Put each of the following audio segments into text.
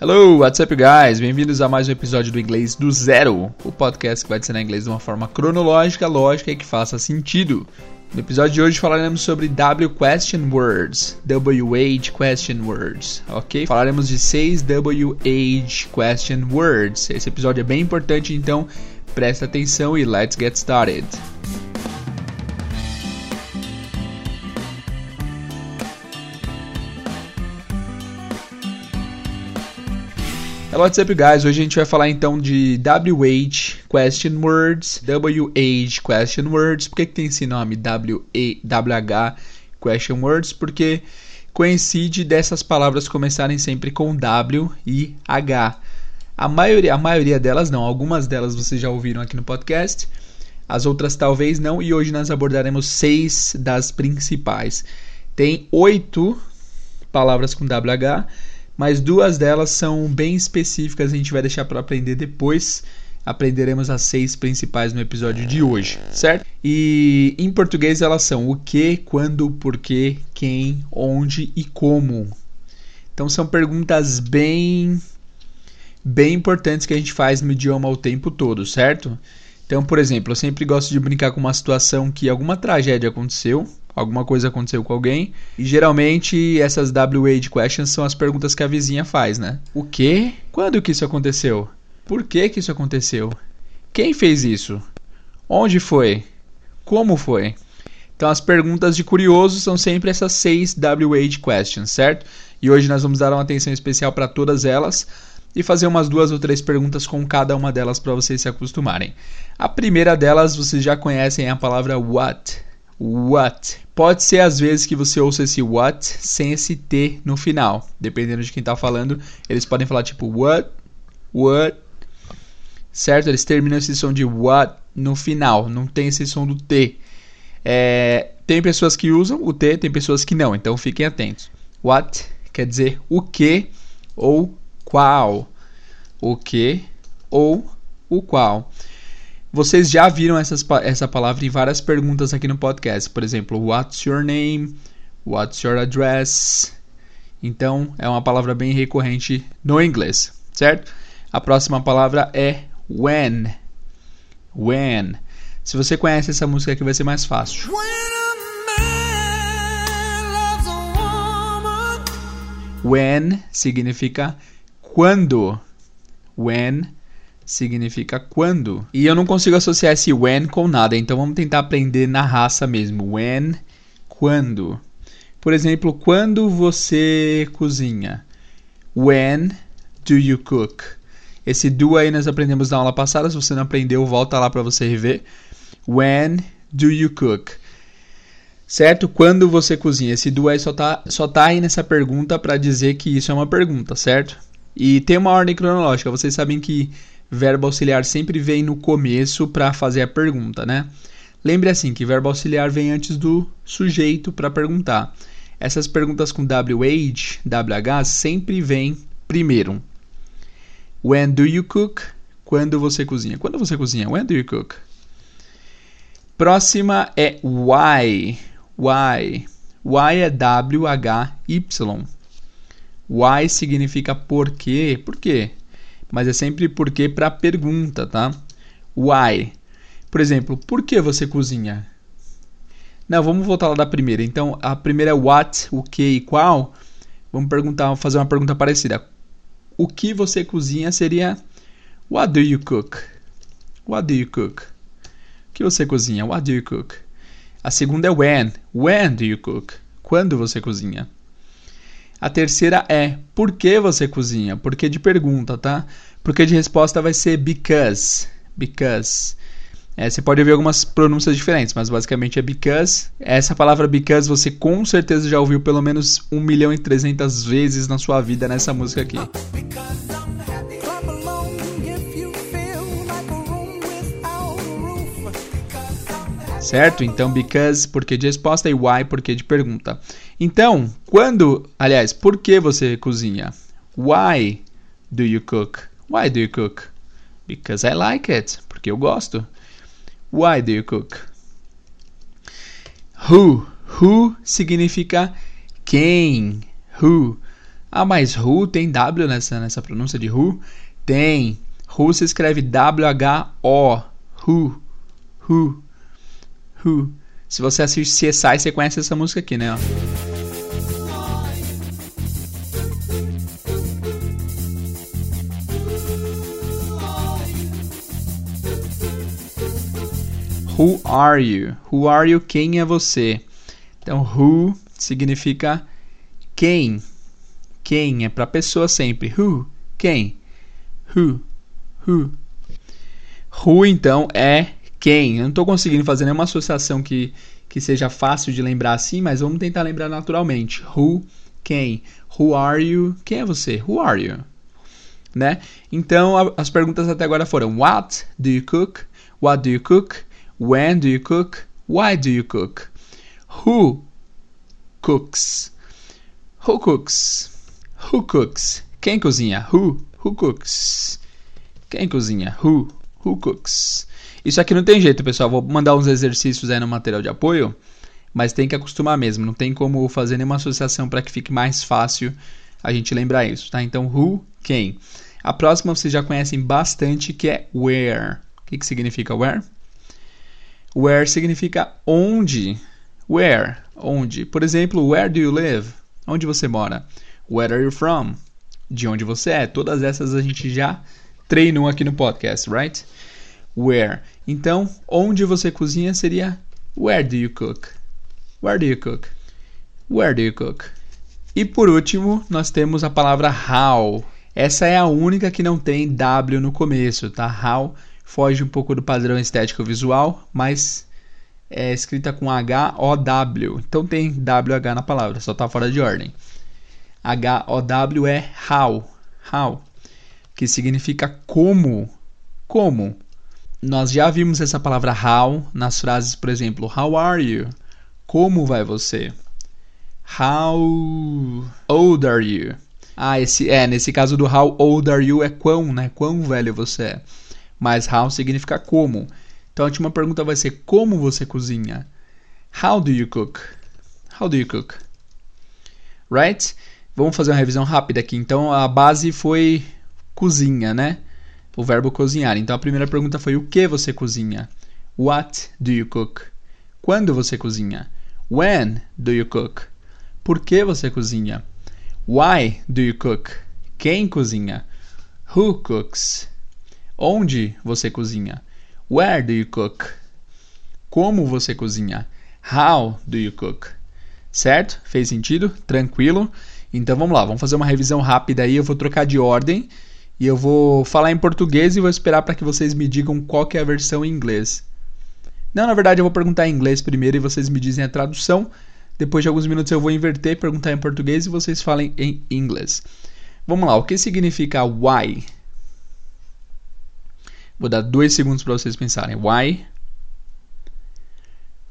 Hello, what's up, guys? Bem-vindos a mais um episódio do Inglês do Zero, o podcast que vai te ensinar inglês de uma forma cronológica, lógica e que faça sentido. No episódio de hoje falaremos sobre W question words, WH question words, ok? Falaremos de 6 WH question words. Esse episódio é bem importante, então presta atenção e let's get started. What's up, guys? Hoje a gente vai falar então de WH question words, WH question words. Por que, que tem esse nome WH question words? Porque coincide dessas palavras começarem sempre com W e H. A maioria, a maioria delas não, algumas delas vocês já ouviram aqui no podcast, as outras talvez não, e hoje nós abordaremos seis das principais. Tem oito palavras com WH mas duas delas são bem específicas, a gente vai deixar para aprender depois. Aprenderemos as seis principais no episódio de hoje, certo? E em português elas são o que, quando, porquê, quem, onde e como. Então são perguntas bem bem importantes que a gente faz no idioma o tempo todo, certo? Então, por exemplo, eu sempre gosto de brincar com uma situação que alguma tragédia aconteceu, alguma coisa aconteceu com alguém. E geralmente essas WH questions são as perguntas que a vizinha faz, né? O que? Quando que isso aconteceu? Por que que isso aconteceu? Quem fez isso? Onde foi? Como foi? Então as perguntas de curioso são sempre essas seis WH questions, certo? E hoje nós vamos dar uma atenção especial para todas elas e fazer umas duas ou três perguntas com cada uma delas para vocês se acostumarem. A primeira delas vocês já conhecem a palavra what. What. Pode ser às vezes que você ouça esse what sem esse T no final. Dependendo de quem está falando, eles podem falar tipo what, what. Certo? Eles terminam esse som de what no final. Não tem esse som do T. É, tem pessoas que usam o T, tem pessoas que não. Então fiquem atentos. What quer dizer o que ou qual. O que ou o qual. Vocês já viram essas, essa palavra em várias perguntas aqui no podcast. Por exemplo, what's your name? What's your address? Então, é uma palavra bem recorrente no inglês, certo? A próxima palavra é when. When. Se você conhece essa música aqui, vai ser mais fácil. When significa quando. When significa quando. E eu não consigo associar esse when com nada, então vamos tentar aprender na raça mesmo. When, quando. Por exemplo, quando você cozinha? When do you cook? Esse do aí nós aprendemos na aula passada, se você não aprendeu, volta lá para você rever. When do you cook? Certo? Quando você cozinha? Esse do aí só tá, só tá aí nessa pergunta para dizer que isso é uma pergunta, certo? E tem uma ordem cronológica. Vocês sabem que verbo auxiliar sempre vem no começo para fazer a pergunta, né? Lembre assim que verbo auxiliar vem antes do sujeito para perguntar. Essas perguntas com WH, WH sempre vêm primeiro. When do you cook? Quando você cozinha? Quando você cozinha? When do you cook? Próxima é why. Why. Why é W-H-Y. Why significa por quê? Por quê? mas é sempre porque para pergunta, tá? Why? Por exemplo, por que você cozinha? Não, vamos voltar lá da primeira. Então, a primeira é what, o que e qual. Vamos perguntar, fazer uma pergunta parecida. O que você cozinha seria What do you cook? What do you cook? O que você cozinha? What do you cook? A segunda é when. When do you cook? Quando você cozinha? A terceira é por que você cozinha? Porque de pergunta, tá? Porque de resposta vai ser because. Because. É, você pode ouvir algumas pronúncias diferentes, mas basicamente é because. Essa palavra because você com certeza já ouviu pelo menos 1 milhão e 300 vezes na sua vida nessa música aqui. Certo? Então, because, porque de resposta, e why, porque de pergunta. Então, quando, aliás, por que você cozinha? Why do you cook? Why do you cook? Because I like it, porque eu gosto. Why do you cook? Who, who significa quem? Who. Ah, mas who tem W nessa, nessa pronúncia de who? Tem. Who se escreve W-H-O. Who. Who. Who. Se você assiste CSI, você conhece essa música aqui, né? Ó. Who are you? Who are you? Quem é você? Então, who significa quem. Quem é para pessoa sempre. Who? Quem? Who? Who? Who então é quem. Eu não estou conseguindo fazer nenhuma associação que, que seja fácil de lembrar assim, mas vamos tentar lembrar naturalmente. Who? Quem? Who are you? Quem é você? Who are you? Né? Então, a, as perguntas até agora foram: What do you cook? What do you cook? When do you cook? Why do you cook? Who cooks? Who cooks? Who cooks? Quem cozinha? Who? Who cooks? Quem cozinha? Who? Who cooks? Isso aqui não tem jeito, pessoal. Vou mandar uns exercícios aí no material de apoio, mas tem que acostumar mesmo. Não tem como fazer nenhuma associação para que fique mais fácil a gente lembrar isso, tá? Então, who, quem. A próxima vocês já conhecem bastante, que é where. O que, que significa where? Where significa onde. Where, onde. Por exemplo, where do you live? Onde você mora? Where are you from? De onde você é? Todas essas a gente já treinou aqui no podcast, right? Where. Então, onde você cozinha seria where do you cook? Where do you cook? Where do you cook? E por último, nós temos a palavra how. Essa é a única que não tem W no começo, tá? How foge um pouco do padrão estético visual, mas é escrita com H-O-W. Então tem W-H na palavra, só está fora de ordem. H-O-W é how, how, que significa como, como. Nós já vimos essa palavra how nas frases, por exemplo, how are you? Como vai você? How old are you? Ah, esse é, nesse caso do how old are you é quão, né? Quão velho você é mas how significa como. Então a última pergunta vai ser como você cozinha? How do you cook? How do you cook? Right? Vamos fazer uma revisão rápida aqui. Então a base foi cozinha, né? O verbo cozinhar. Então a primeira pergunta foi o que você cozinha? What do you cook? Quando você cozinha? When do you cook? Por que você cozinha? Why do you cook? Quem cozinha? Who cooks? Onde você cozinha? Where do you cook? Como você cozinha? How do you cook? Certo? Fez sentido? Tranquilo? Então vamos lá, vamos fazer uma revisão rápida aí. Eu vou trocar de ordem e eu vou falar em português e vou esperar para que vocês me digam qual é a versão em inglês. Não, na verdade eu vou perguntar em inglês primeiro e vocês me dizem a tradução. Depois de alguns minutos eu vou inverter, perguntar em português e vocês falem em inglês. Vamos lá, o que significa why? Vou dar dois segundos para vocês pensarem. Why?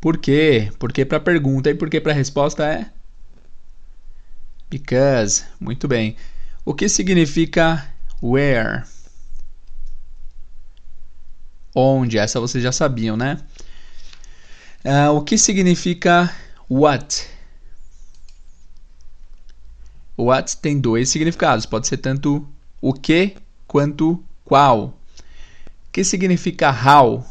Por quê? Por que para pergunta e por que para resposta é? Because. Muito bem. O que significa where? Onde? Essa vocês já sabiam, né? Uh, o que significa what? What tem dois significados. Pode ser tanto o que quanto qual que significa how?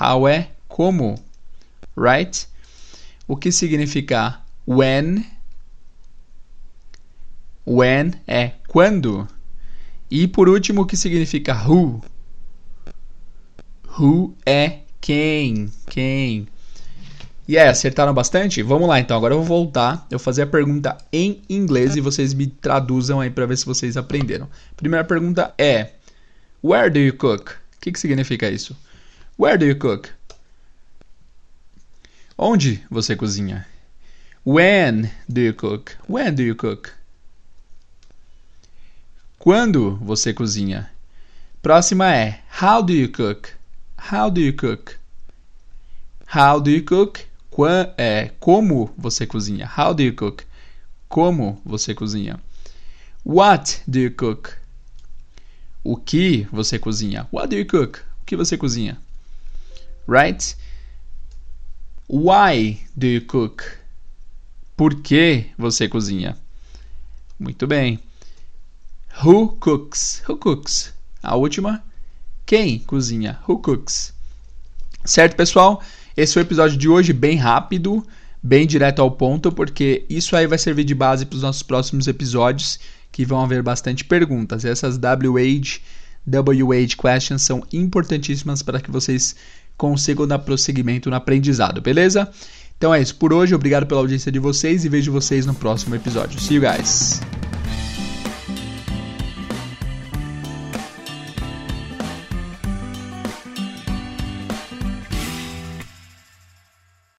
How é como, right? O que significa when? When é quando. E por último, o que significa who? Who é quem? Quem? E yeah, acertaram bastante? Vamos lá então, agora eu vou voltar, eu vou fazer a pergunta em inglês e vocês me traduzam aí para ver se vocês aprenderam. Primeira pergunta é: Where do you cook? O que, que significa isso? Where do you cook? Onde você cozinha? When do you cook? When do you cook? Quando você cozinha? Próxima é How do you cook? How do you cook? How do you cook? Qua, é, como você cozinha? How do you cook? Como você cozinha? What do you cook? O que você cozinha? What do you cook? O que você cozinha? Right? Why do you cook? Por que você cozinha? Muito bem. Who cooks? Who cooks? A última. Quem cozinha? Who cooks? Certo, pessoal? Esse foi o episódio de hoje, bem rápido, bem direto ao ponto, porque isso aí vai servir de base para os nossos próximos episódios, que vão haver bastante perguntas. Essas WH, WH questions são importantíssimas para que vocês consigam dar prosseguimento no aprendizado, beleza? Então é isso por hoje, obrigado pela audiência de vocês e vejo vocês no próximo episódio. See you guys!